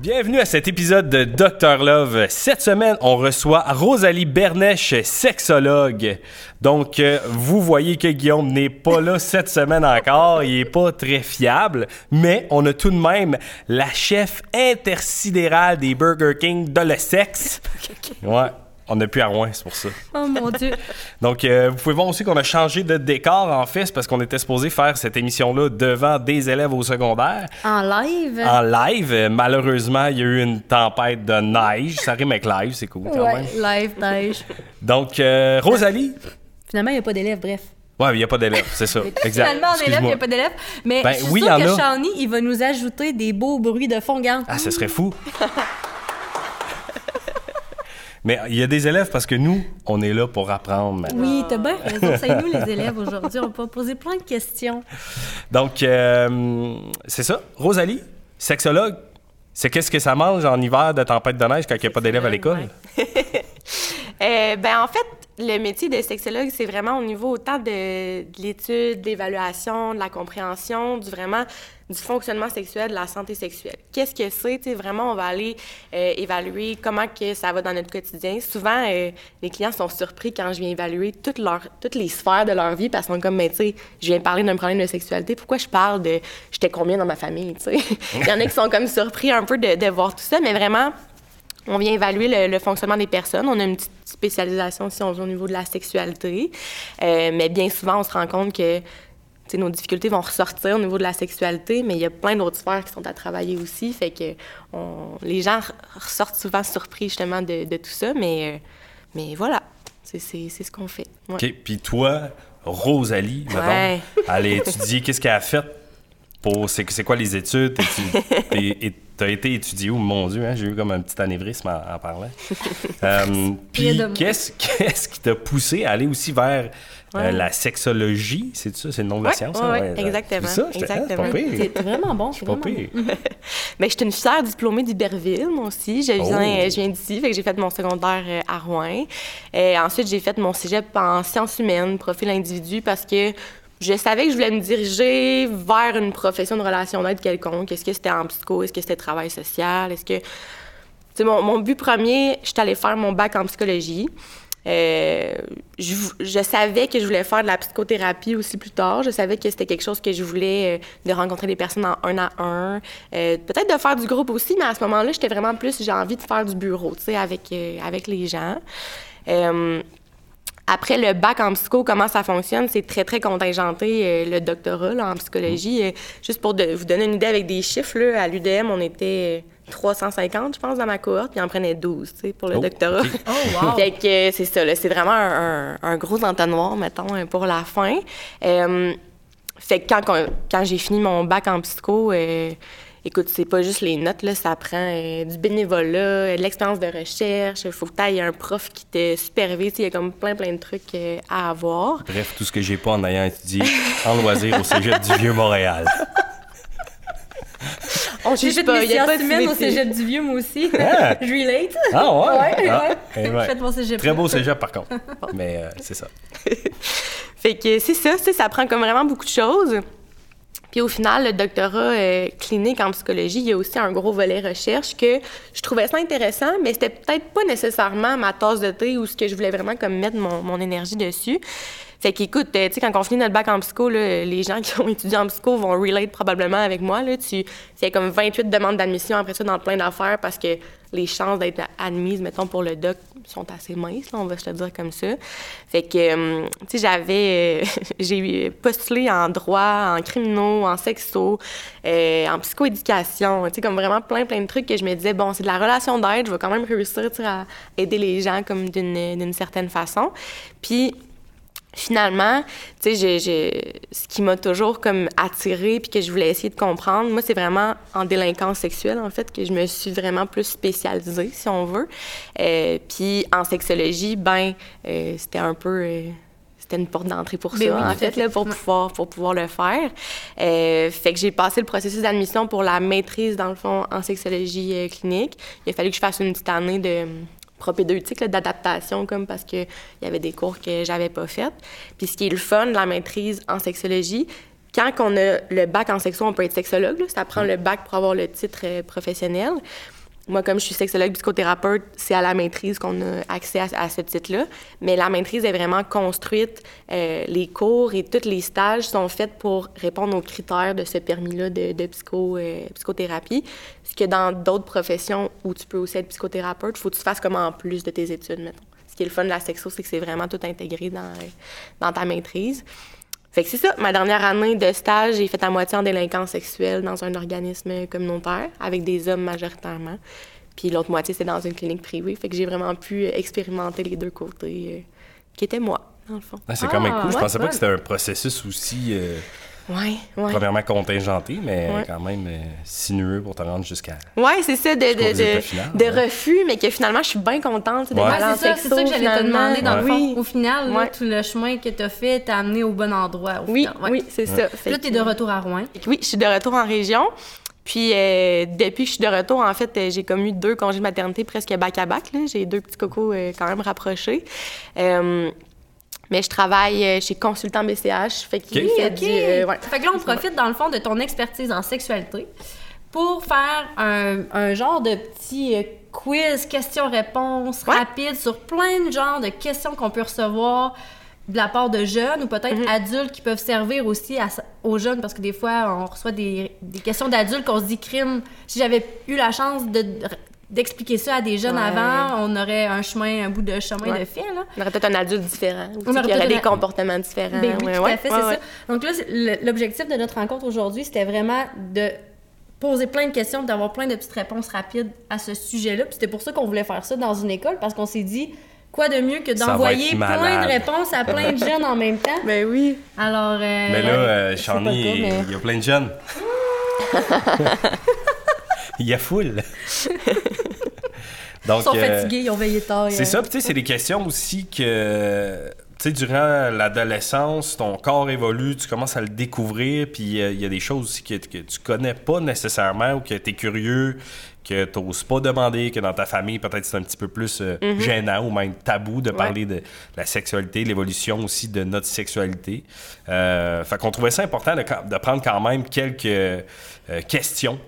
Bienvenue à cet épisode de Dr Love. Cette semaine, on reçoit Rosalie Bernèche, sexologue. Donc, euh, vous voyez que Guillaume n'est pas là cette semaine encore. Il est pas très fiable, mais on a tout de même la chef intersidérale des Burger King de le sexe. Ouais. On n'a plus à Rouen, c'est pour ça. Oh mon Dieu. Donc, euh, vous pouvez voir aussi qu'on a changé de décor, en fait, c'est parce qu'on était supposé faire cette émission-là devant des élèves au secondaire. En live? En live, malheureusement, il y a eu une tempête de neige. Ça rime avec live, c'est cool quand même. Ouais, live, neige. Donc, euh, Rosalie? Finalement, il n'y a pas d'élèves, bref. Ouais, il n'y a pas d'élèves, c'est ça. Exact. Finalement, en élève, il n'y a pas d'élèves. Mais Ben je suis oui, sûre que a. Il va nous ajouter des beaux bruits de fond gant. Ah, ce serait fou. Mais il y a des élèves parce que nous, on est là pour apprendre. maintenant. Oui, t'as bien raison. C'est nous, les élèves, aujourd'hui. On va poser plein de questions. Donc, euh, c'est ça. Rosalie, sexologue, c'est qu'est-ce que ça mange en hiver de tempête de neige quand il n'y a pas d'élèves à l'école? Euh, ben, en fait, le métier de sexologue, c'est vraiment au niveau autant de, de l'étude, de l'évaluation, de la compréhension, du vraiment du fonctionnement sexuel, de la santé sexuelle. Qu'est-ce que c'est? Vraiment, on va aller euh, évaluer comment que ça va dans notre quotidien. Souvent, euh, les clients sont surpris quand je viens évaluer toutes, leurs- toutes les sphères de leur vie parce qu'ils sont comme, mais tu sais, je viens parler d'un problème de sexualité. Pourquoi je parle de j'étais combien dans ma famille? Il y en a qui sont comme surpris un peu de voir tout ça, mais vraiment, on vient évaluer le, le fonctionnement des personnes. On a une petite spécialisation, si on veut, au niveau de la sexualité. Euh, mais bien souvent, on se rend compte que nos difficultés vont ressortir au niveau de la sexualité, mais il y a plein d'autres sphères qui sont à travailler aussi. Fait que on- les gens re- ressortent souvent surpris, justement, de, de tout ça. Mais, euh, mais voilà, c'est ce qu'on fait. Ouais. OK. Puis toi, Rosalie, mettons, Ouais. elle qu'est-ce qu'elle a fait pour. C'est quoi les études? Tu as été étudié où? Mon Dieu, hein, j'ai eu comme un petit anévrisme en, en parlant. Euh, Puis qu'est-ce qu'est-ce qui t'a poussé à aller aussi vers euh, Ouais. la sexologie? C'est ça? C'est le nom de la Ouais, science? ouais, exactement, C'est ça? J'étais- c'est pas exactement. pire. C'est vraiment bon. C'est C'est pas vraiment pire. bon. Ben, je suis une fière diplômée d'Iberville, moi aussi. Je viens, Oh. je viens d'ici, fait que j'ai fait mon secondaire euh, à Rouen. Et ensuite, j'ai fait mon cégep en sciences humaines, profil individu, parce que je savais que je voulais me diriger vers une profession de relation d'aide quelconque. Est-ce que c'était en psycho? Est-ce que c'était travail social? Est-ce que... Tu sais, mon, but premier, je suis allée faire mon bac en psychologie. Euh, je, savais que je voulais faire de la psychothérapie aussi plus tard. Je savais que c'était quelque chose que je voulais, euh, de rencontrer des personnes en un à un. Euh, Peut-être de faire du groupe aussi, mais à ce moment-là, j'étais vraiment plus, j'ai envie de faire du bureau, tu sais, avec, euh, avec les gens. Euh, après le bac en psycho, comment ça fonctionne? C'est très, très contingenté, euh, le doctorat là, en psychologie. Euh, juste pour de- vous donner une idée avec des chiffres, là, à l'UDM, on était euh, 350, je pense, dans ma cohorte, puis en prenait 12 tu sais, pour le Oh, doctorat. Oh, wow. Fait que euh, c'est ça, là, c'est vraiment un, un- un gros entonnoir, mettons, euh, pour la fin. Euh, fait que quand, quand j'ai fini mon bac en psycho, euh, écoute, c'est pas juste les notes, là, ça prend euh, du bénévolat, euh, de l'expérience de recherche, il faut que tu ailles un prof qui te supervise, il y a comme plein, plein de trucs euh, à avoir. Bref, tout ce que j'ai pas en ayant étudié en loisir au cégep du Vieux-Montréal. On J'ai fait pas, mes il y a pas sciences de humaines au cégep du Vieux, moi aussi. Ah. Je relate. Ah ouais? Ouais, Ah, ouais. ouais. Mon cégep. Très beau cégep, par contre. Mais euh, c'est ça. Fait que c'est ça, tu sais, ça prend comme vraiment beaucoup de choses. Puis au final, le doctorat euh, clinique en psychologie, il y a aussi un gros volet recherche que je trouvais ça intéressant, mais c'était peut-être pas nécessairement ma tasse de thé ou ce que je voulais vraiment comme mettre mon, mon énergie dessus. Fait qu'écoute, euh, tu sais, quand on finit notre bac en psycho, les gens qui ont étudié en psycho vont relate probablement avec moi. Là. Tu fais comme 28 demandes d'admission après ça dans plein d'affaires parce que les chances d'être admise, mettons, pour le doc sont assez minces, on va se le dire comme ça. Fait que, euh, tu sais, j'avais... euh, j'ai postulé en droit, en criminaux, en sexo, euh, en psychoéducation, tu sais, comme vraiment plein, plein de trucs que je me disais, bon, c'est de la relation d'aide, je vais quand même réussir, à aider les gens comme d'une certaine façon. Puis finalement, tu sais, ce qui m'a toujours comme attiré puis que je voulais essayer de comprendre, moi, c'est vraiment en délinquance sexuelle, en fait, que je me suis vraiment plus spécialisée, si on veut. Euh, puis en sexologie, ben, euh, c'était un peu... euh, c'était une porte d'entrée pour Ben ça, oui, en fait, fait. là, pour, pouvoir, pour pouvoir le faire. Fait que j'ai passé le processus d'admission pour la maîtrise, dans le fond, en sexologie clinique. Il a fallu que je fasse une petite année de propédeutique, d'adaptation, comme parce qu'il y avait des cours que j'avais pas fait. Puis ce qui est le fun de la maîtrise en sexologie, quand on a le bac en sexo, on peut être sexologue. ça prend le bac pour avoir le titre euh, professionnel. Moi, comme je suis sexologue psychothérapeute, c'est à la maîtrise qu'on a accès à, à ce titre-là. Mais la maîtrise est vraiment construite. euh, les cours et tous les stages sont faits pour répondre aux critères de ce permis-là de, de psycho, euh, psychothérapie. Ce que dans d'autres professions où tu peux aussi être psychothérapeute, il faut que tu fasses comme en plus de tes études, mettons. Ce qui est le fun de la sexo, c'est que c'est vraiment tout intégré dans, euh, dans ta maîtrise. Fait que c'est ça, ma dernière année de stage, j'ai fait à moitié en délinquance sexuelle dans un organisme communautaire, avec des hommes majoritairement. Puis l'autre moitié, c'est dans une clinique privée. Fait que j'ai vraiment pu expérimenter les deux côtés, euh, qui étaient moi, dans le fond. Ah, c'est quand même Ah, cool. Je ouais, pensais pas que c'était un processus aussi, euh, Ouais, ouais. premièrement contingenté, mais Ouais. quand même euh, sinueux pour te rendre jusqu'à. Ouais, c'est ça, de, de, de, de refus, mais que finalement, je suis bien contente d'être Ouais. C'est ça, ça que j'allais te demander dans le fond. Oui, Au final, là, tout le chemin que tu as fait t'a amené au bon endroit. Au oui, final. Oui, c'est ça. Fait là, tu es de retour à Rouen. Oui, je suis de retour en région. Puis euh, depuis que je suis de retour, en fait, euh, j'ai comme eu deux congés de maternité presque back-à-back. là. J'ai deux petits cocos euh, quand même rapprochés. Mais je travaille euh, chez Consultant BCH. Fait qu'il Ok. fait OK. du... euh, ouais. Fait que là, on profite dans le fond de ton expertise en sexualité pour faire un, un genre de petit euh, quiz, questions-réponses Ouais. rapide sur plein de genres de questions qu'on peut recevoir de la part de jeunes ou peut-être Mhm. adultes qui peuvent servir aussi à- aux jeunes parce que des fois, on reçoit des, des questions d'adultes qu'on se dit crime. Si j'avais eu la chance de d'expliquer ça à des jeunes Ouais. avant, on aurait un chemin, un bout de chemin Ouais. de fait, là. On aurait peut-être un adulte différent. On aurait qui aurait des un- comportements différents. Ben oui, Ouais, tout ouais, à fait, ouais, c'est ouais. ça. Donc là, l'objectif de notre rencontre aujourd'hui, c'était vraiment de poser plein de questions, d'avoir plein de petites réponses rapides à ce sujet-là. Puis c'était pour ça qu'on voulait faire ça dans une école, parce qu'on s'est dit, quoi de mieux que d'envoyer plein de réponses à plein de jeunes en même temps? Ben oui. Alors, euh, Mais là, euh, il mais- il y a plein de jeunes. il y a foule. Donc, Ils sont euh, fatigués, ils ont veillé tard. C'est euh. ça, puis tu sais, c'est des questions aussi que, tu sais, durant l'adolescence, ton corps évolue, tu commences à le découvrir, puis euh, il y a des choses aussi que, que tu connais pas nécessairement ou que tu es curieux, que tu n'oses pas demander, que dans ta famille, peut-être c'est un petit peu plus euh, gênant ou même tabou de parler de la sexualité, l'évolution aussi de notre sexualité. Fait qu'on trouvait ça important de, de prendre quand même quelques questions.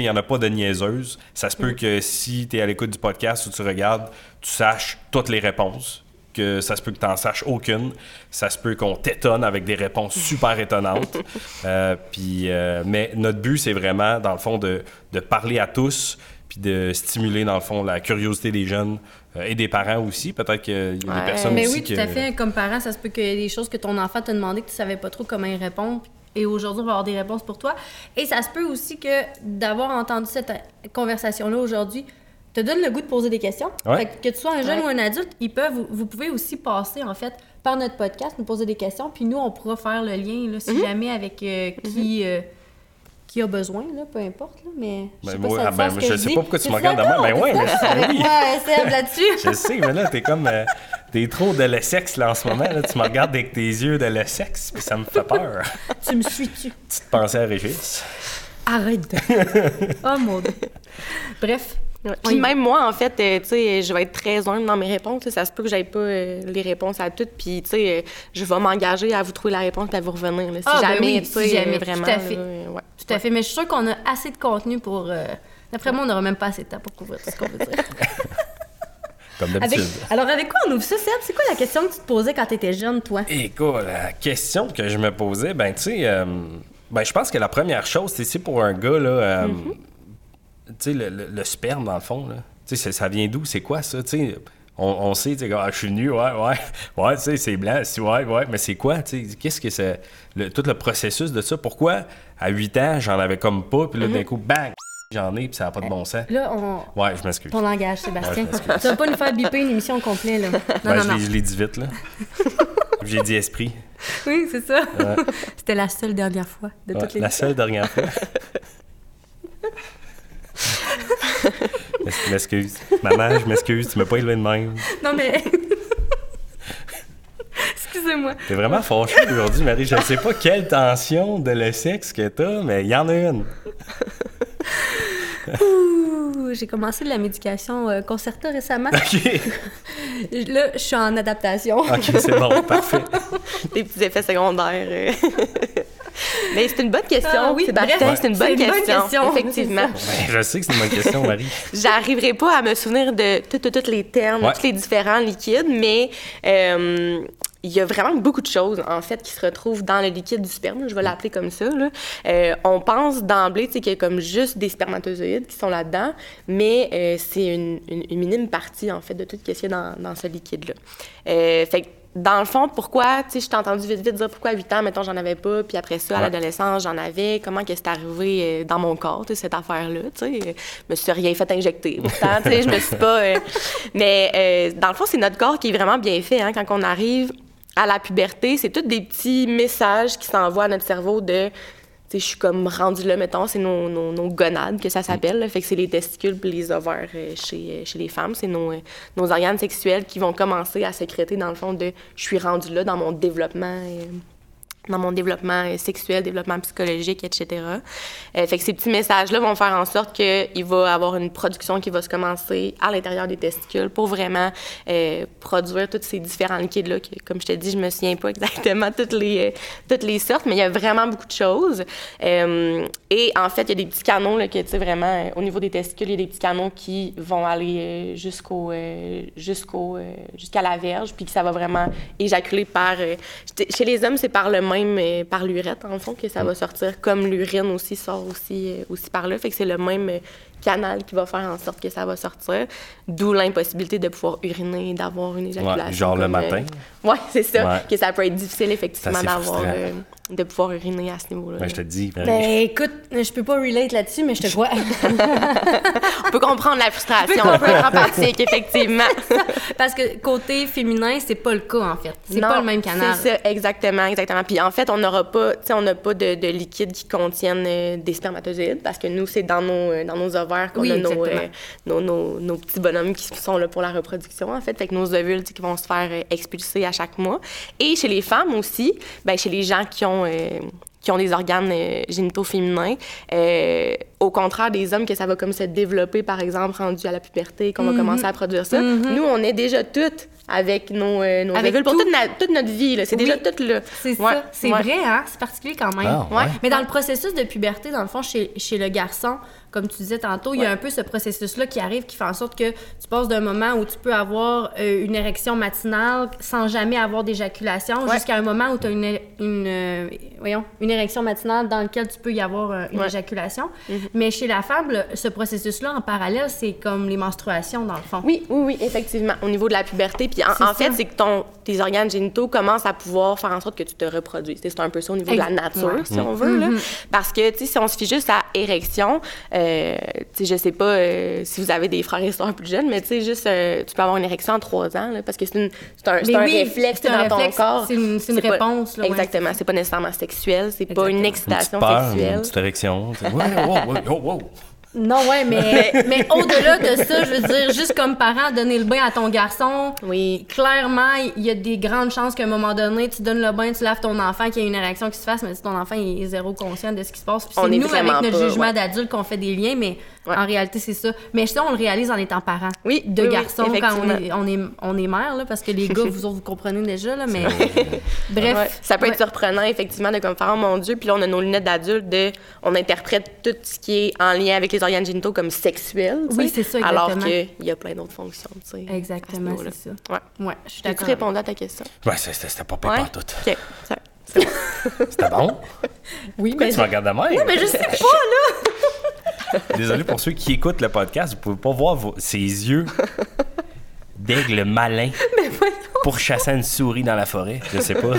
Il n'y en a pas de niaiseuses. Ça se peut que si tu es à l'écoute du podcast ou tu regardes, tu saches toutes les réponses. Que ça se peut que tu n'en saches aucune. Ça se peut qu'on t'étonne avec des réponses super étonnantes. Euh, puis, euh, mais notre but, c'est vraiment, dans le fond, de, de parler à tous puis de stimuler, dans le fond, la curiosité des jeunes euh, et des parents aussi. Peut-être qu'il y a des Ouais. personnes Mais aussi oui, tout que- à fait. Comme parent, ça se peut qu'il y ait des choses que ton enfant t'a demandé que tu savais pas trop comment y répondre. Et aujourd'hui, on va avoir des réponses pour toi. Et ça se peut aussi que d'avoir entendu cette conversation-là aujourd'hui te donne le goût de poser des questions. Ouais. Fait que, que tu sois un jeune Ouais. ou un adulte, ils peuvent, vous, vous pouvez aussi passer, en fait, par notre podcast, nous poser des questions. Puis nous, on pourra faire le lien, là, si Mhm. jamais, avec euh, qui, euh, qui a besoin, là, peu importe. Là, mais je sais Ben, pas moi, si ah, ben, sert ce que je sais pas pourquoi tu me regardes de même. Ben ouais, mais oui. moi, Seb, là-dessus? Je sais, mais là, t'es comme. euh, t'es trop de le sexe, là, en ce moment. Là. Tu me regardes avec tes yeux de le sexe, puis ça me fait peur. tu me suis-tu? Petite pensée à Régis. Arrête de. oh mon Dieu. Bref. Ouais. Puis même moi, en fait, euh, tu sais, je vais être très humble dans mes réponses. Ça se peut que j'aille pas euh, les réponses à toutes. Puis, tu sais, euh, je vais m'engager à vous trouver la réponse et à vous revenir. là, si Ah, ben jamais, oui, tu si jamais, euh, tout vraiment. à fait. là, ouais. Tout à fait. Mais je suis sûre qu'on a assez de contenu pour. euh, D'après moi, on n'aura même pas assez de temps pour couvrir tout ce qu'on veut dire. Comme Avec... d'habitude. Alors, avec quoi on ouvre ça, Seb? C'est quoi la question que tu te posais quand tu étais jeune, toi? Écoute, la question que je me posais, ben, tu sais, euh, ben, je pense que la première chose, c'est pour un gars, là, euh, tu sais, le, le- le sperme, dans le fond, là. Tu sais, ça- vient d'où? C'est quoi ça? Tu sais, on, on sait, tu sais, ah, je suis nu, ouais, ouais, ouais, tu sais, c'est blanc, si, ouais, ouais, mais c'est quoi, tu sais, qu'est-ce que c'est, le- tout le processus de ça? Pourquoi, à 8 ans, j'en avais comme pas, puis là, d'un coup, bang, j'en ai, puis ça n'a pas de bon sens. Là, on. Ouais, je m'excuse. Ton langage, Sébastien. Ouais, tu vas pas nous faire biper une émission complète, là. Non, Ben, non, je non. l'ai- je l'ai dit vite, là. J'ai dit esprit. Oui, c'est ça. C'était la seule dernière fois de Ouais, toutes les la seule dernière fois. Je m'excuse. Maman, je m'excuse, tu m'as pas élevé de même. Non, mais. Excusez-moi. T'es vraiment fâchée aujourd'hui, Marie. Je ne sais pas quelle tension de le sexe que t'as, mais il y en a une. J'ai commencé de la médication euh, Concerta récemment. OK. Là, je suis en adaptation. OK, c'est bon, parfait. Des petits effets secondaires. euh. Mais c'est une bonne question. Ah oui, Sébastien, c'est une bonne question. question, Effectivement. Ben, je sais que c'est une bonne question, Marie. J'arriverai pas à me souvenir de tous les termes, Ouais. tous les différents liquides, mais euh, il y a vraiment beaucoup de choses, en fait, qui se retrouvent dans le liquide du sperme. Je vais l'appeler comme ça. là. Euh, on pense d'emblée tu sais, qu'il y a comme juste des spermatozoïdes qui sont là-dedans, mais euh, c'est une, une- une minime partie, en fait, de tout ce qu'il y a dans, dans ce liquide-là. Euh, fait que, dans le fond, pourquoi, tu sais, je t'ai entendu vite, vite dire pourquoi à 8 ans, mettons, j'en avais pas, puis après ça, à l'adolescence, j'en avais. Comment que c'est arrivé dans mon corps, tu sais, cette affaire-là, tu sais? Je me suis rien fait injecter. Pourtant, tu sais, je me suis pas... euh, Mais euh, dans le fond, c'est notre corps qui est vraiment bien fait, hein, quand on arrive à la puberté, c'est tous des petits messages qui s'envoient à notre cerveau de... Tu sais, je suis comme rendue là, mettons, c'est nos, nos, nos gonades que ça s'appelle. là. Fait que c'est les testicules puis les ovaires euh, chez, euh, chez les femmes. C'est nos, euh, nos organes sexuels qui vont commencer à sécréter, dans le fond, de je suis rendue là dans mon développement. euh, dans mon développement sexuel, développement psychologique, etc. Euh, que ces petits messages-là vont faire en sorte qu'il va avoir une production qui va se commencer à l'intérieur des testicules pour vraiment euh, produire tous ces différents liquides-là. Comme je te dis, je me souviens pas exactement toutes les, euh, toutes les sortes, mais il y a vraiment beaucoup de choses. Euh, et en fait, il y a des petits canaux là, que, tu sais, vraiment, au niveau des testicules, il y a des petits canaux qui vont aller jusqu'au, jusqu'au, jusqu'à la verge, puis que ça va vraiment éjaculer par... chez- les hommes, c'est par le même, euh, par l'urètre, en fond, que ça va sortir, comme l'urine aussi sort aussi, euh, aussi par là. Fait que c'est le même euh, canal qui va faire en sorte que ça va sortir, d'où l'impossibilité de pouvoir uriner et d'avoir une éjaculation. Ouais, genre le comme, euh, matin. Ouais, c'est ça. Ouais. Que ça peut être difficile, effectivement, d'avoir... euh, de pouvoir uriner à ce niveau-là. Ben, je te dis. Ben écoute, je peux pas relate là-dessus, mais je te crois. On peut comprendre la frustration un peu empathique, effectivement. Parce que côté féminin, c'est pas le cas en fait. C'est pas le même canal. C'est ça, exactement, exactement. Puis en fait, on n'aura pas, tu sais, on n'a pas de, de liquide qui contiennent euh, des spermatozoïdes parce que nous, c'est dans nos, euh, dans nos ovaires qu'on Oui, a nos, euh, nos, nos- nos petits bonhommes qui sont là pour la reproduction, en fait. Fait que nos ovules, qui vont se faire euh, expulser à chaque mois. Et chez les femmes aussi, ben chez les gens qui ont euh, qui ont des organes euh, génitaux féminins, euh, au contraire des hommes que ça va comme se développer, par exemple, rendu à la puberté, qu'on Mhm. va commencer à produire ça. Nous, on est déjà toutes avec nos, euh, nos Avec ovules pour tout. toute, na- toute notre vie. là. C'est Oui. déjà tout là. C'est Ouais, ça. C'est ouais. vrai, hein? C'est particulier quand même. Ah, ouais. Mais dans le processus de puberté, dans le fond, chez, chez le garçon, comme tu disais tantôt, il y a un peu ce processus-là qui arrive qui fait en sorte que tu passes d'un moment où tu peux avoir euh, une érection matinale sans jamais avoir d'éjaculation Ouais. jusqu'à un moment où tu as une, une, euh, voyons, une érection matinale dans lequel tu peux y avoir euh, une Ouais. éjaculation. Mais chez la femme, le- ce processus-là, en parallèle, c'est comme les menstruations, dans le fond. Oui, oui, oui, effectivement, au niveau de la puberté. Puis en, fait, c'est que ton, tes organes génitaux commencent à pouvoir faire en sorte que tu te reproduises. C'est un peu ça au niveau de la nature, si on veut. là. Parce que, tu sais, si on se fie juste à érection, euh, tu sais, je sais pas euh, si vous avez des frères et sœurs plus jeunes, mais tu sais, juste, euh, tu peux avoir une érection à 3 ans, là, parce que c'est une- c'est un, un oui, réflexe c'est un dans réflexe, ton corps. c'est une- une pas- réponse, là, ouais, exactement, c'est pas nécessairement sexuel, c'est pas une. Une excitation petite peur, une sexuelle. petite érection. Ouais, wow, wow, wow, wow. Non, ouais, mais, mais au-delà de ça, je veux dire, juste comme parent, donner le bain à ton garçon, Oui. clairement, il y a des grandes chances qu'à un moment donné, tu donnes le bain, tu laves ton enfant, qu'il y ait une érection qui se fasse, mais si ton enfant il est zéro conscient de ce qui se passe, c'est est nous, avec notre pas, jugement ouais. d'adulte, qu'on fait des liens, mais Ouais. en réalité, c'est ça. Mais ça, on le réalise en étant parent. Oui, De oui, oui, garçons, quand on est, on, est, on est mère, là, parce que les gars, vous autres, vous comprenez déjà, là, mais... Bref. Ouais. Ça peut être surprenant, effectivement, de comme faire, oh mon Dieu, puis là, on a nos lunettes d'adulte, de, on interprète tout ce qui est en lien avec les organes génitaux comme sexuel. tu Oui, c'est ça, Alors qu'il y a plein d'autres fonctions, tu sais. Exactement, ça. Ouais. Ouais, je suis d'accord. répondu à ta question? Ouais, c'était pas pire Ouais. OK. Ça- bon. C'était bon? Oui, Pourquoi mais... tu me regardes de même? mais je sais pas, là! Désolé pour ceux qui écoutent le podcast, vous pouvez pas voir vos- ses yeux d'aigle malin pour chasser une souris dans la forêt. Je sais pas.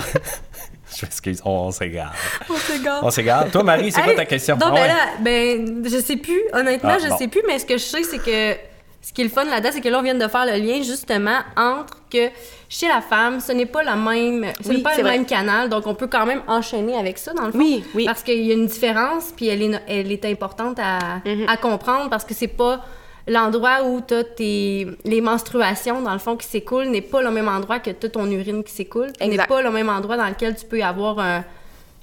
Je m'excuse, on, s'égare. On s'égare. On s'égare. Toi, Marie, c'est quoi ta question? Non, Ah ben ouais. là, ben, je sais plus. Honnêtement, Ah, je bon. sais plus, mais ce que je sais, c'est que ce qui est le fun là-dedans, c'est que là, on vient de faire le lien justement entre que chez la femme, ce n'est pas la même, ce Oui, n'est pas le vrai. même canal, donc on peut quand même enchaîner avec ça dans le fond. Oui, oui. Parce qu'il y a une différence, puis elle est, elle est importante à, Mhm. à comprendre parce que c'est pas l'endroit où tu as tes, les menstruations, dans le fond, qui s'écoulent, n'est pas le même endroit que tu ton urine qui s'écoule. N'est pas le même endroit dans lequel tu peux avoir un.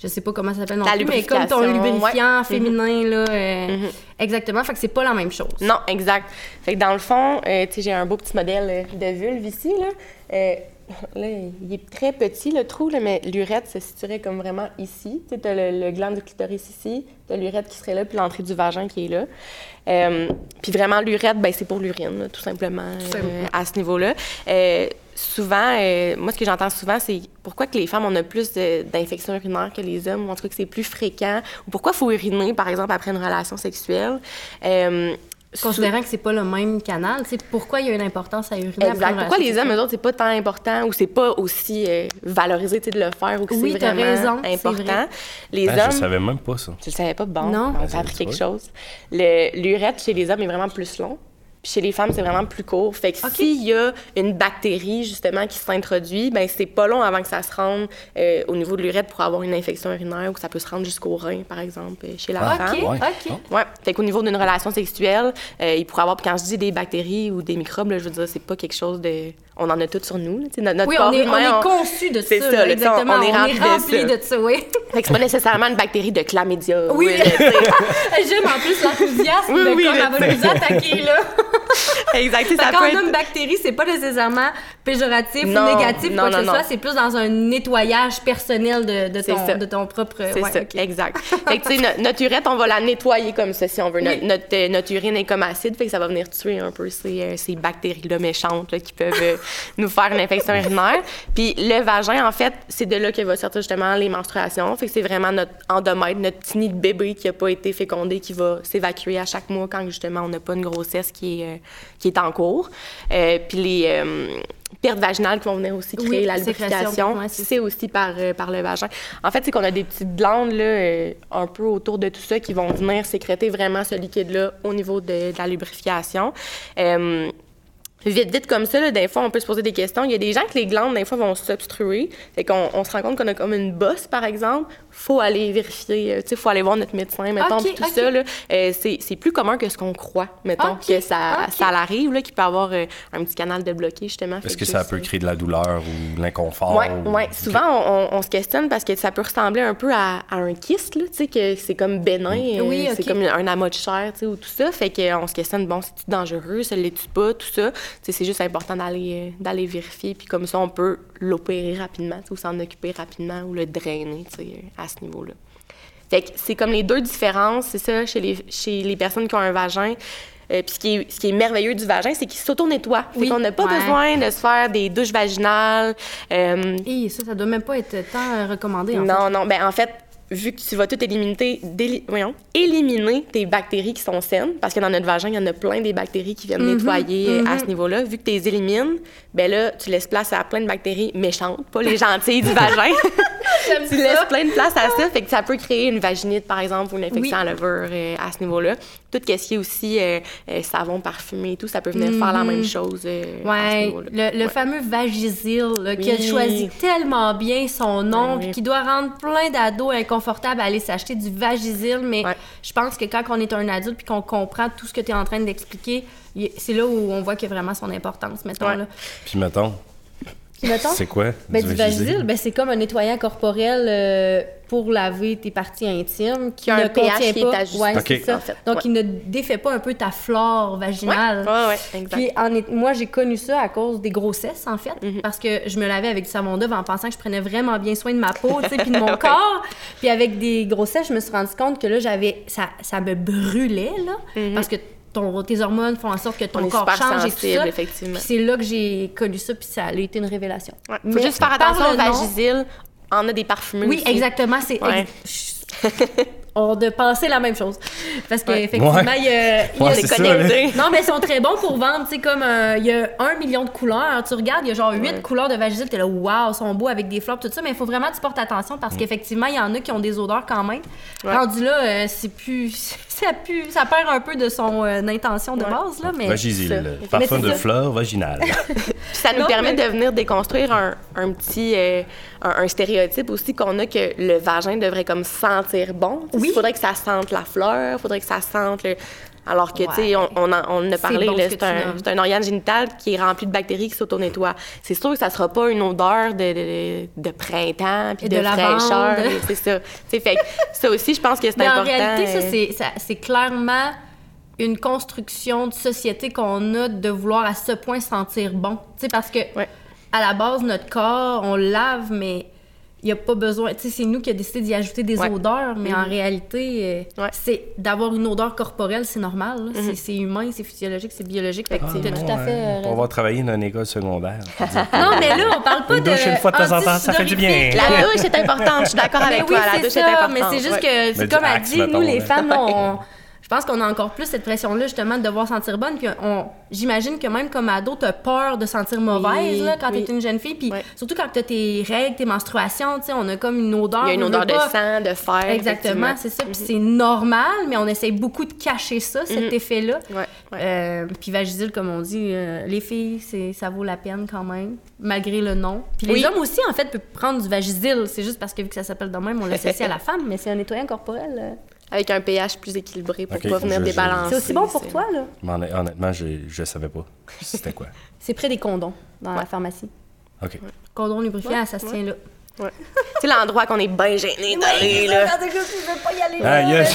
Je sais pas comment ça s'appelle non La plus, mais comme ton lubrifiant ouais. féminin, là. euh, Mhm. Exactement, fait que c'est pas la même chose. Non, exact. Fait que dans le fond, euh, tu sais, j'ai un beau petit modèle de vulve ici, là. Euh, là, il est très petit, le trou, là, mais l'urètre se situerait comme vraiment ici. Tu t'as le, le gland du clitoris ici, t'as l'urètre qui serait là, puis l'entrée du vagin qui est là. Euh, puis vraiment, l'urètre, ben, c'est pour l'urine, tout simplement, euh, simplement. à ce niveau-là. Euh, souvent, moi, ce que j'entends souvent, c'est pourquoi que les femmes, on a plus d'infections urinaires que les hommes, ou en tout cas que c'est plus fréquent, ou pourquoi il faut uriner, par exemple, après une relation sexuelle? Considérant que c'est pas le même canal, sais, pourquoi il y a une importance à uriner Exact. Pourquoi les hommes, eux autres, c'est pas tant important ou c'est pas aussi euh, valorisé de le faire ou que Oui, c'est vraiment raison, c'est important? vrai. Les je hommes, savais même pas ça. tu le savais pas, bon, Non. on t'a appris tu quelque chose. Le- L'urètre chez les hommes est vraiment plus long. Puis chez les femmes, c'est vraiment plus court. Fait que s'il y a une bactérie, justement, qui s'introduit, ben c'est pas long avant que ça se rende euh, au niveau de l'urètre pour avoir une infection urinaire ou que ça peut se rendre jusqu'au rein, par exemple, euh, chez la Ah, femme. OK. OK. Ouais. Fait qu'au niveau d'une relation sexuelle, euh, il pourrait avoir, quand je dis des bactéries ou des microbes, là, je veux dire, c'est pas quelque chose de. On en a toutes sur nous. là. Notre, Oui, corps on est, on est on- conçu de ça. là, exactement. on est rempli de ça. de ça, oui. Fait que c'est pas nécessairement une bactérie de chlamydia. Oui. J'aime en plus l'enthousiasme Oui, de oui, comme elle va nous attaquer, là. exact. Ça quand on a une bactérie, c'est pas nécessairement péjoratif Non, ou négatif non, quoi que non, ce soit, c'est plus dans un nettoyage personnel de, ton, ça. de ton propre... C'est ouais, ça, exact. Fait que, tu sais, no- notre urètre, on va la nettoyer comme ça, si on veut. Notre, notre, notre urine est comme acide, fait que ça va venir tuer un peu ces, euh, ces bactéries-là méchantes là, qui peuvent euh, nous faire une infection urinaire. Puis le vagin, en fait, c'est de là que va sortir justement les menstruations. Fait que c'est vraiment notre endomètre, notre petit nid de bébé qui n'a pas été fécondé, qui va s'évacuer à chaque mois quand justement on n'a pas une grossesse qui est, euh, qui est en cours. Euh, puis les euh, pertes vaginales qui vont venir aussi créer Oui, la lubrification, c'est aussi par, euh, par le vagin. En fait, c'est qu'on a des petites glandes là, un peu autour de tout ça qui vont venir sécréter vraiment ce liquide-là au niveau de, de la lubrification. Vite, vite comme ça, là, des fois, on peut se poser des questions. Il y a des gens que les glandes, des fois, vont s'obstruer. Fait qu'on on se rend compte qu'on a comme une bosse, par exemple. Faut aller vérifier, euh, tu sais, faut aller voir notre médecin, mettons, tout ça, là. Euh, c'est c'est plus commun que ce qu'on croit, mettons, que ça, ça l'arrive, là, qu'il peut avoir euh, un petit canal de bloqué, justement. Est-ce que ça peut créer de la douleur ou de l'inconfort? Ouais, ou- ouais. Souvent, on, on- on se questionne parce que ça peut ressembler un peu à, à un kyste, là, tu sais, que c'est comme bénin, euh, Oui, c'est comme un amas de chair, tu sais, ou tout ça. Fait qu'on se questionne, bon, c'est-tu dangereux, ça l'est-tu pas, tout ça. Tu sais, c'est juste important d'aller d'aller vérifier, puis comme ça, on peut l'opérer rapidement, ou s'en occuper rapidement, ou le drainer, tu sais, à ce niveau-là. Fait que c'est comme les deux différences, c'est ça, chez les, chez les personnes qui ont un vagin. Euh, puis ce qui, est, ce qui est merveilleux du vagin, c'est qu'il s'auto-nettoie. Oui, Fait qu'on n'a pas ouais. besoin de se faire des douches vaginales. euh, Et ça, ça doit même pas être tant recommandé, en non, non. Ben, en fait, vu que tu vas tout éliminer, déli- voyons, éliminer tes bactéries qui sont saines, parce que dans notre vagin, il y en a plein des bactéries qui viennent Mhm, nettoyer euh, à ce niveau-là. Vu que tu les élimines, ben là, tu laisses place à plein de bactéries méchantes, pas les gentilles du vagin. tu laisses plein de place à ça, fait que ça peut créer une vaginite, par exemple, ou une infection Oui. à levure euh, à ce niveau-là. Tout ce qui est aussi euh, euh, savon parfumé et tout, ça peut venir faire la même chose euh, à ce Mhm. Ouais, niveau-là. le, le Ouais. fameux Vagisil, là, qui a choisi tellement bien son nom, Ouais, oui. qui doit rendre plein d'ados inconfortables à aller s'acheter du Vagisil, mais Ouais. je pense que quand on est un adulte puis qu'on comprend tout ce que tu es en train d'expliquer, c'est là où on voit qu'il y a vraiment son importance, mettons. Ouais. Là. Puis mettons, mettons, c'est quoi? ben, du Vagisil? Ben, c'est comme un nettoyant corporel euh, pour laver tes parties intimes qui a ne un pH contient qui est pas. ajusté, Ouais, Ok. c'est ça. en fait. Donc, Ouais. il ne défait pas un peu ta flore vaginale. Ouais, ouais, exact. Puis en est- moi, j'ai connu ça à cause des grossesses, en fait, Mhm. parce que je me lavais avec du savon d'œuf en pensant que je prenais vraiment bien soin de ma peau, tu sais, puis de mon corps. Puis avec des grossesses, je me suis rendu compte que là, j'avais ça, ça me brûlait là, parce que ton, tes hormones font en sorte que ton corps change et tout ça. effectivement. Puis c'est là que j'ai connu ça, puis ça a été une révélation. Ouais. Faut Mais juste faire par attention au Vagisil. On a des parfumés Oui, aussi. exactement. C'est Ouais. ex- On de penser la même chose. Parce qu'effectivement, Ouais. il y a. il y a Ouais, des c'est connectés. non, mais ils sont très bons pour vendre. Tu sais, comme euh, il y a un million de couleurs. Tu regardes, il y a genre huit Ouais. couleurs de Vagisil. T'es là, waouh, ils sont beaux avec des fleurs, tout ça. Mais il faut vraiment que tu portes attention parce qu'effectivement, il y en a qui ont des odeurs quand même. Ouais. Rendu là, euh, c'est plus. ça, pue, ça perd un peu de son euh, intention de Ouais. base, là, mais... Vagisil, parfum de ça. fleurs vaginales. Ça nous Non, permet mais- de venir déconstruire un, un petit euh, un, un stéréotype aussi qu'on a que le vagin devrait comme sentir bon. Oui. Il faudrait que ça sente la fleur, il faudrait que ça sente le... Alors que, tu sais, on, on, on a parlé, bon ce c'est un, organe génital qui est rempli de bactéries qui s'auto-nettoient. C'est sûr que ça sera pas une odeur de, de, de printemps puis de, fraîcheur. C'est ça. Fait ça aussi, je pense que c'est important. en réalité, ça, euh, c'est, ça, c'est clairement une construction de société qu'on a de vouloir à ce point sentir bon. Tu sais, parce que Ouais. à la base, notre corps, on le lave, mais il n'y a pas besoin. Tu sais, c'est nous qui avons décidé d'y ajouter des Ouais. odeurs, mais en Mhm. réalité, euh, Ouais. c'est d'avoir une odeur corporelle, c'est normal. là. C'est- C'est, humain, c'est physiologique, c'est biologique. Fait que as tout à fait. euh, On va travailler dans une école secondaire. Non, mais là, on parle pas Une de. douche une fois de temps en temps, ça fait du bien. La douche est importante, je suis d'accord avec oui, toi. La douche ça, est importante. mais c'est juste ouais. que, comme elle axe, dit, nous, les femmes, on- je pense qu'on a encore plus cette pression-là, justement, de devoir sentir bonne. Puis on, j'imagine que même comme ado, t'as peur de sentir mauvaise, Oui, là, quand oui. t'es une jeune fille. Puis surtout quand t'as tes règles, tes menstruations, tu sais, on a comme une odeur. Il y a une odeur de pas- sang, de fer. Exactement, c'est ça. Puis c'est normal, mais on essaye beaucoup de cacher ça, cet Mhm. effet-là. Ouais, ouais. Euh, puis Vagisil, comme on dit, euh, les filles, c'est, ça vaut la peine quand même, malgré le nom. Puis les hommes aussi, en fait, peuvent prendre du Vagisil. C'est juste parce que vu que ça s'appelle de même, on l'associe à la femme, mais c'est un nettoyant corporel. euh. Avec un pH plus équilibré pour Ok, pas venir je- je- débalancer. C'est aussi bon pour toi, là? Mais honnêtement, je ne savais pas c'était quoi. C'est près des condoms dans la pharmacie. OK. Condom lubrifiant, Ouais, ça se ouais. tient là. Ouais. tu sais, l'endroit qu'on est bien gêné d'aller, là. Je veux pas y aller, Ah, là, y a-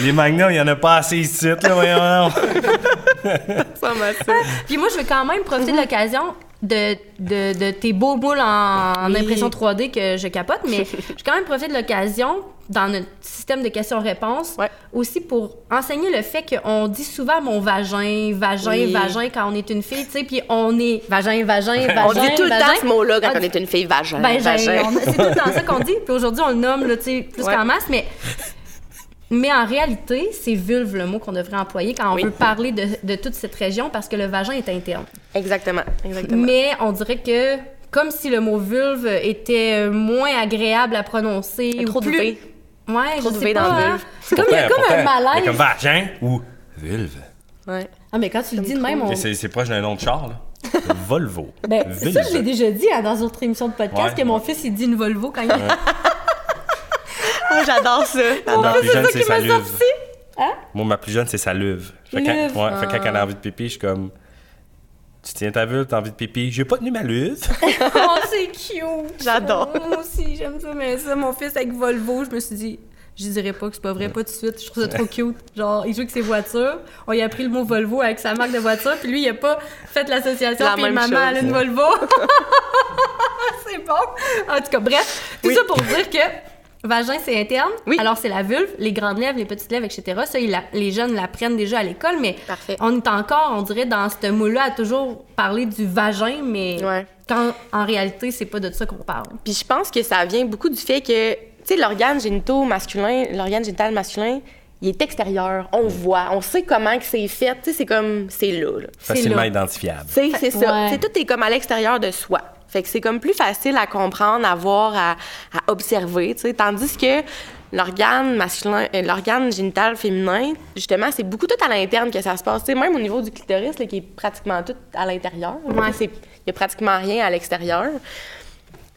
les magnums, il n'y en a pas assez ici, là, voyons. Ça m'a ça. Puis moi, je veux quand même profiter de l'occasion de, de, de tes beaux boules en, en Oui. impression 3D que je capote, mais je quand même profiter de l'occasion dans notre système de questions-réponses Ouais. aussi pour enseigner le fait qu'on dit souvent mon vagin, vagin, Oui. vagin quand on est une fille, tu sais, puis on est vagin, vagin, vagin. On dit tout le vagin. temps ce mot-là quand on est une fille vagin. Ben, vagin. c'est tout le temps ça qu'on dit. Puis aujourd'hui, on le nomme tu sais, plus Ouais. qu'en masse, mais. Mais en réalité, c'est vulve le mot qu'on devrait employer quand on Oui. veut parler de, de toute cette région parce que le vagin est interne. Exactement, exactement. Mais on dirait que, comme si le mot vulve était euh, moins agréable à prononcer. Il y a ou trop de plus... V. Ouais, Trop je de sais pas. dans hein. vulve. C'est comme, il y a comme un Il y a malaise. comme vagin ou vulve. Ouais. Ah, mais quand tu le dis de même, on. C'est proche d'un nom de char, là. Volvo. Ben, Vulve. ça, je l'ai déjà dit hein, dans une autre émission de podcast Ouais. que mon fils, il dit une Volvo quand il. Oh, j'adore ça. Moi, ma plus jeune, c'est qui sa m'a luve. sorti. Hein? Moi, ma plus jeune, c'est sa luve. Fait, quand, fait quand Ah. elle a envie de pipi, je suis comme... Tu tiens ta vulve, t'as envie de pipi. J'ai pas tenu ma luve. oh, c'est cute! J'adore. Moi aussi, j'aime ça, mais ça, mon fils avec Volvo, je me suis dit, je dirais pas que c'est pas vrai, pas tout de suite. Je trouve ça trop cute. Genre, il joue avec ses voitures. On lui a pris le mot Volvo avec sa marque de voiture, puis lui, il a pas fait l'association, La puis maman, chose. elle a une Volvo. c'est bon. En tout cas, bref, tout Oui. ça pour dire que. Vagin, c'est interne. Oui. Alors, c'est la vulve, les grandes lèvres, les petites lèvres, etc. Ça, la- les jeunes l'apprennent déjà à l'école, mais Parfait. on est encore, on dirait, dans ce moule-là à toujours parler du vagin, mais Ouais. quand en réalité, c'est pas de ça qu'on parle. Puis je pense que ça vient beaucoup du fait que, tu sais, l'organe génitaux masculin, l'organe génital masculin, il est extérieur. On le voit, on sait comment que c'est fait. Tu sais, c'est comme, c'est là. là. Facilement là. identifiable. Tu sais, c'est ça. Ouais. Tout est comme à l'extérieur de soi. Fait que c'est comme plus facile à comprendre, à voir, à, à observer, tu sais. Tandis que l'organe masculin, euh, l'organe génital féminin, justement, c'est beaucoup tout à l'interne que ça se passe. Tu sais, même au niveau du clitoris, là, qui est pratiquement tout à l'intérieur. Ouais. Il y a pratiquement rien à l'extérieur.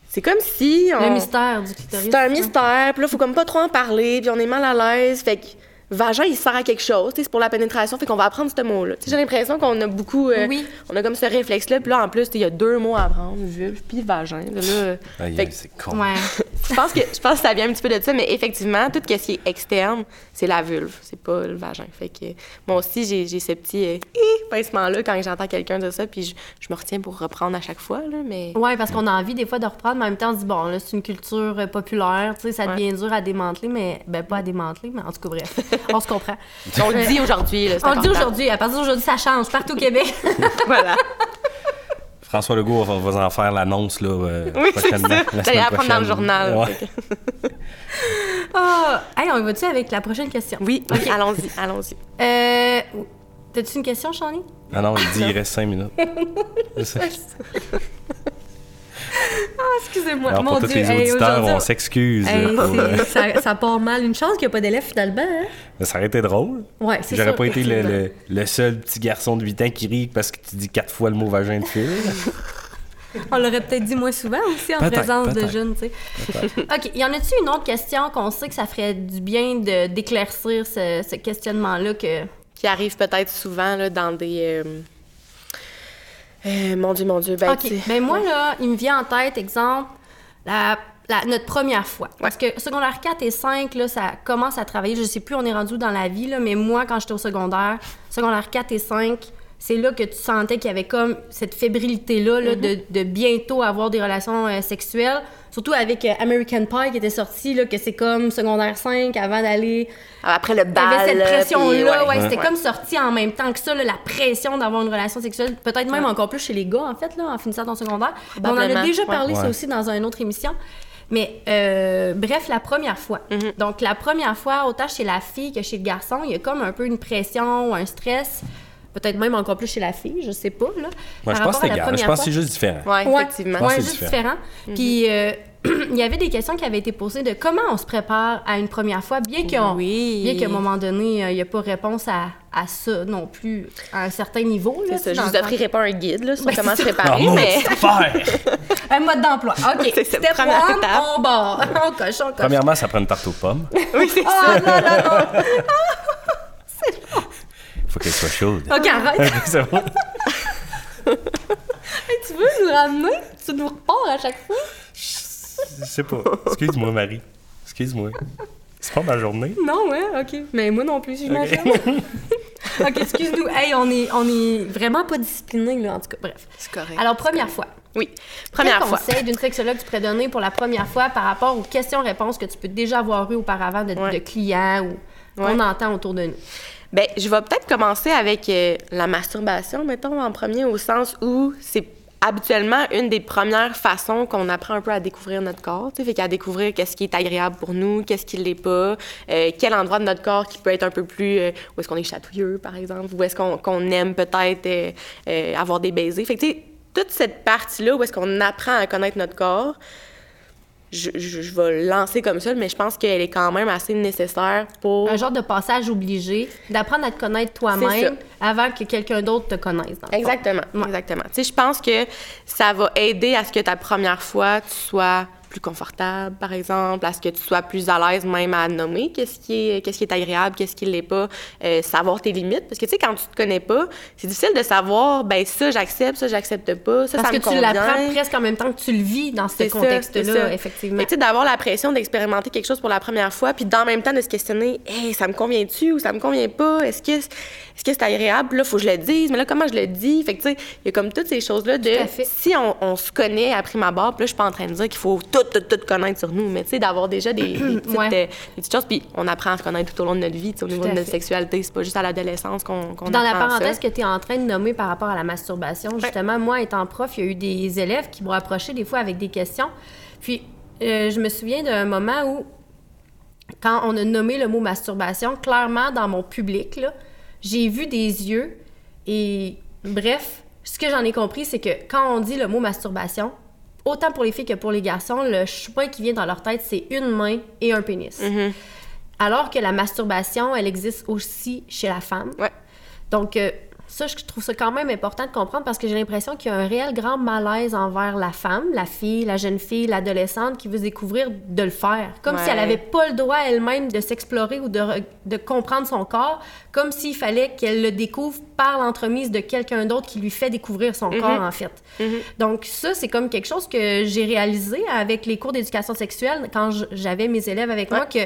C'est comme si... Le on- mystère du clitoris. c'est un mystère, puis là, faut comme pas trop en parler, puis on est mal à l'aise. Fait que vagin, il sert à quelque chose, c'est pour la pénétration, fait qu'on va apprendre ce mot-là. J'ai l'impression qu'on a beaucoup. euh, Oui. On a comme ce réflexe-là, puis là, en plus, il y a deux mots à apprendre, vulve puis vagin. Là, Aïe, fait c'est con. Ouais. je pense que je pense que ça vient un petit peu de ça, mais effectivement, tout ce qui est externe, c'est la vulve, c'est pas le vagin. Fait que moi aussi, j'ai j'ai ce petit euh, pincement-là quand j'entends quelqu'un dire ça, puis je, je me retiens pour reprendre à chaque fois, là, mais. Ouais, parce qu'on a envie des fois de reprendre, mais en même temps, on se dit, bon, là, c'est une culture euh, populaire, tu sais, ça devient dur à démanteler, mais, ben, pas à démanteler, mais en tout cas, bref, on se comprend. On le dit aujourd'hui, On le dit aujourd'hui, à partir d'aujourd'hui, ça change partout au Québec. voilà. François Legault va, va en faire l'annonce, là, euh, Oui, c'est prochainement. Vous semaine apprendre dans le journal. Ouais. Ah, hey, on y va-tu avec la prochaine question? Oui, oui, allons-y, allons-y. Euh, t'as-tu une question, Shani? Ah non, il dit il reste cinq minutes. Excusez-moi. Alors, Mon pour tous Dieu, les hey, auditeurs, on s'excuse. hey, pour, euh, ça, ça part mal. Une chance qu'il n'y a pas d'élèves finalement. Hein? ça aurait été drôle. Ouais, c'est J'aurais sûr, pas été le, effectivement. le- le seul petit garçon de 8 ans qui rit parce que tu dis quatre fois le mot vagin de fille. On l'aurait peut-être dit moins souvent aussi en Peut-être, présence de jeunes, tu sais. OK, y en a-tu une autre question qu'on sait que ça ferait du bien de d'éclaircir ce, ce questionnement-là que... Qui arrive peut-être souvent là, dans des. euh, euh, mon Dieu, mon Dieu. Ben, OK, ben moi, là, il me vient en tête, exemple, la, la- notre première fois. Parce que secondaire 4 et 5, là, ça commence à travailler. Je sais plus, on est rendu dans la vie, là, mais moi, quand j'étais au secondaire, secondaire 4 et 5, c'est là que tu sentais qu'il y avait comme cette fébrilité-là là, de, de bientôt avoir des relations euh, sexuelles. Surtout avec euh, American Pie qui était sorti, là, que c'est comme secondaire 5 avant d'aller Après le il y bal. avait cette là, pression-là, ouais, Ouais. c'était comme sorti en même temps que ça, là, la pression d'avoir une relation sexuelle, peut-être même encore plus chez les gars, en fait, là, en finissant ton secondaire. On en a déjà ouais. parlé, ça aussi, dans une autre émission. Mais euh, bref, la première fois. Mm-hmm. Donc, la première fois, autant chez la fille que chez le garçon, il y a comme un peu une pression, un stress, peut-être même encore plus chez la fille, je sais pas, là. Moi, par je pense rapport que à c'est égal. Je pense que c'est juste différent. Ouais, Ouais, effectivement. que juste c'est différent. Puis euh, il y avait des questions qui avaient été posées de comment on se prépare à une première fois, bien qu'on, Oui. bien qu'à un moment donné, euh, il n'y a pas réponse à, à ça non plus à un certain niveau. Là, C'est ça, je dans vous offrirai pas un guide là, sur Ben, comment c'est se préparer, Ah, mais. Un mode d'emploi. OK. C'est Step première one, étape. on barre. On coche, on coche. Premièrement, ça prend une tarte aux pommes. oui, c'est Oh ça. non, non, non. Faut qu'elle soit chaude. OK, arrête. c'est bon. Hey, tu veux nous ramener? Tu nous repars à chaque fois? Je sais pas. Excuse-moi, Marie. Excuse-moi. C'est pas ma journée. Non, ouais, OK. Mais moi non plus, j'imagine. OK, excuse-nous. Hey, on est, on est vraiment pas disciplinés, là, en tout cas. Bref. C'est correct. Alors, première fois. Oui, première Quel fois. conseil d'une sexologue tu pourrais donner pour la première fois par rapport aux questions-réponses que tu peux déjà avoir eues auparavant de, Ouais. de clients ou qu'on entend autour de nous? Ben, je vais peut-être commencer avec euh, la masturbation, mettons, en premier, au sens où c'est habituellement une des premières façons qu'on apprend un peu à découvrir notre corps, tu fait qu'à découvrir qu'est-ce qui est agréable pour nous, qu'est-ce qui l'est pas, euh, quel endroit de notre corps qui peut être un peu plus, euh, où est-ce qu'on est chatouilleux, par exemple, où est-ce qu'on aime peut-être avoir des baisers. Fait que, tu sais, toute cette partie-là où est-ce qu'on apprend à connaître notre corps, je, je, je vais lancer comme ça, mais je pense qu'elle est quand même assez nécessaire pour... Un genre de passage obligé, d'apprendre à te connaître toi-même avant que quelqu'un d'autre te connaisse. dans. Exactement, Ouais. exactement. Tu sais, je pense que ça va aider à ce que ta première fois, tu sois plus confortable, par exemple, à ce que tu sois plus à l'aise même à nommer qu'est-ce qui est, qu'est-ce qui est agréable, qu'est-ce qui l'est pas, euh, savoir tes limites. Parce que, tu sais, quand tu te connais pas, c'est difficile de savoir, ben ça, j'accepte, ça, j'accepte pas, ça, Parce ça que me tu convient. l'apprends presque en même temps que tu le vis dans ce contexte-là, effectivement. Que, tu sais, d'avoir la pression d'expérimenter quelque chose pour la première fois, puis dans le même temps de se questionner, hey, ça me convient-tu ou ça me convient pas? Est-ce que est-ce que c'est agréable? Puis là, faut que je le dise, mais là, comment je le dis? Fait que, tu sais, il y a comme toutes ces choses-là de si on, on se connaît à prime abord, puis là, je suis pas en train de dire qu'il faut tout, tout, tout connaître sur nous, mais tu sais, d'avoir déjà des, des petites, Ouais. euh, des petites choses, puis on apprend à se connaître tout au long de notre vie, au niveau de notre fait. sexualité. C'est pas juste à l'adolescence qu'on qu'on Dans la parenthèse ça. que tu es en train de nommer par rapport à la masturbation, justement, moi, étant prof, il y a eu des élèves qui m'ont approché des fois avec des questions. Puis, euh, je me souviens d'un moment où, quand on a nommé le mot masturbation, clairement, dans mon public, j'ai vu des yeux et, bref, ce que j'en ai compris, c'est que quand on dit le mot masturbation, autant pour les filles que pour les garçons, le choix qui vient dans leur tête, c'est une main et un pénis. Alors que la masturbation, elle existe aussi chez la femme. Ouais. Donc, euh, ça, je trouve ça quand même important de comprendre parce que j'ai l'impression qu'il y a un réel grand malaise envers la femme, la fille, la jeune fille, l'adolescente qui veut découvrir de le faire. Comme si elle n'avait pas le droit elle-même de s'explorer ou de, de comprendre son corps, comme s'il fallait qu'elle le découvre par l'entremise de quelqu'un d'autre qui lui fait découvrir son corps, en fait. Donc, ça, c'est comme quelque chose que j'ai réalisé avec les cours d'éducation sexuelle quand j'avais mes élèves avec moi que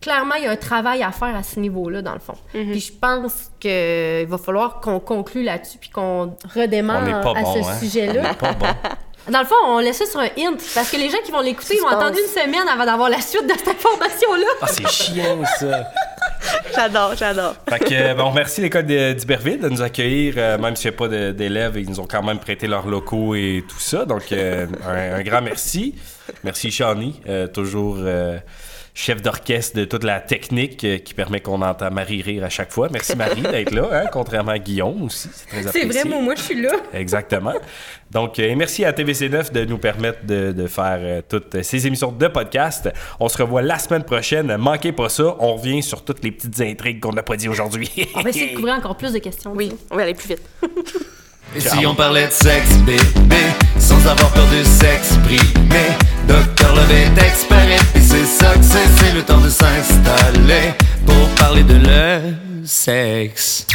clairement, il y a un travail à faire à ce niveau-là, dans le fond. Mhm. Puis je pense qu'il va falloir qu'on conclue là-dessus puis qu'on redémarre On n'est pas à bon, ce hein? On sujet-là. n'est pas bon. Dans le fond, on laisse ça sur un hint parce que les gens qui vont l'écouter, ils vont attendre une semaine avant d'avoir la suite de cette information-là. Ah, c'est chiant, ça. J'adore, j'adore. Fait que, euh, bon, merci l'école d'Iberville de nous accueillir, euh, même s'il n'y a pas d'élèves, ils nous ont quand même prêté leurs locaux et tout ça. Donc, euh, un, un grand merci. Merci, Shani, euh, toujours euh, chef d'orchestre de toute la technique euh, qui permet qu'on entend Marie rire à chaque fois. Merci Marie d'être là, hein, contrairement à Guillaume aussi. C'est très C'est apprécié. vrai, moi, moi, je suis là. Exactement. Donc, euh, merci à TVC9 de nous permettre de, de faire euh, toutes ces émissions de podcast. On se revoit la semaine prochaine. Manquez pas ça. On revient sur toutes les petites intrigues qu'on n'a pas dit aujourd'hui. On va essayer de couvrir encore plus de questions. Oui, on va aller plus vite. Et si on parlait de sexe, bébé, sans avoir peur de s'exprimer Docteur Love est expert et c'est ça que c'est, c'est le temps de s'installer Pour parler de le sexe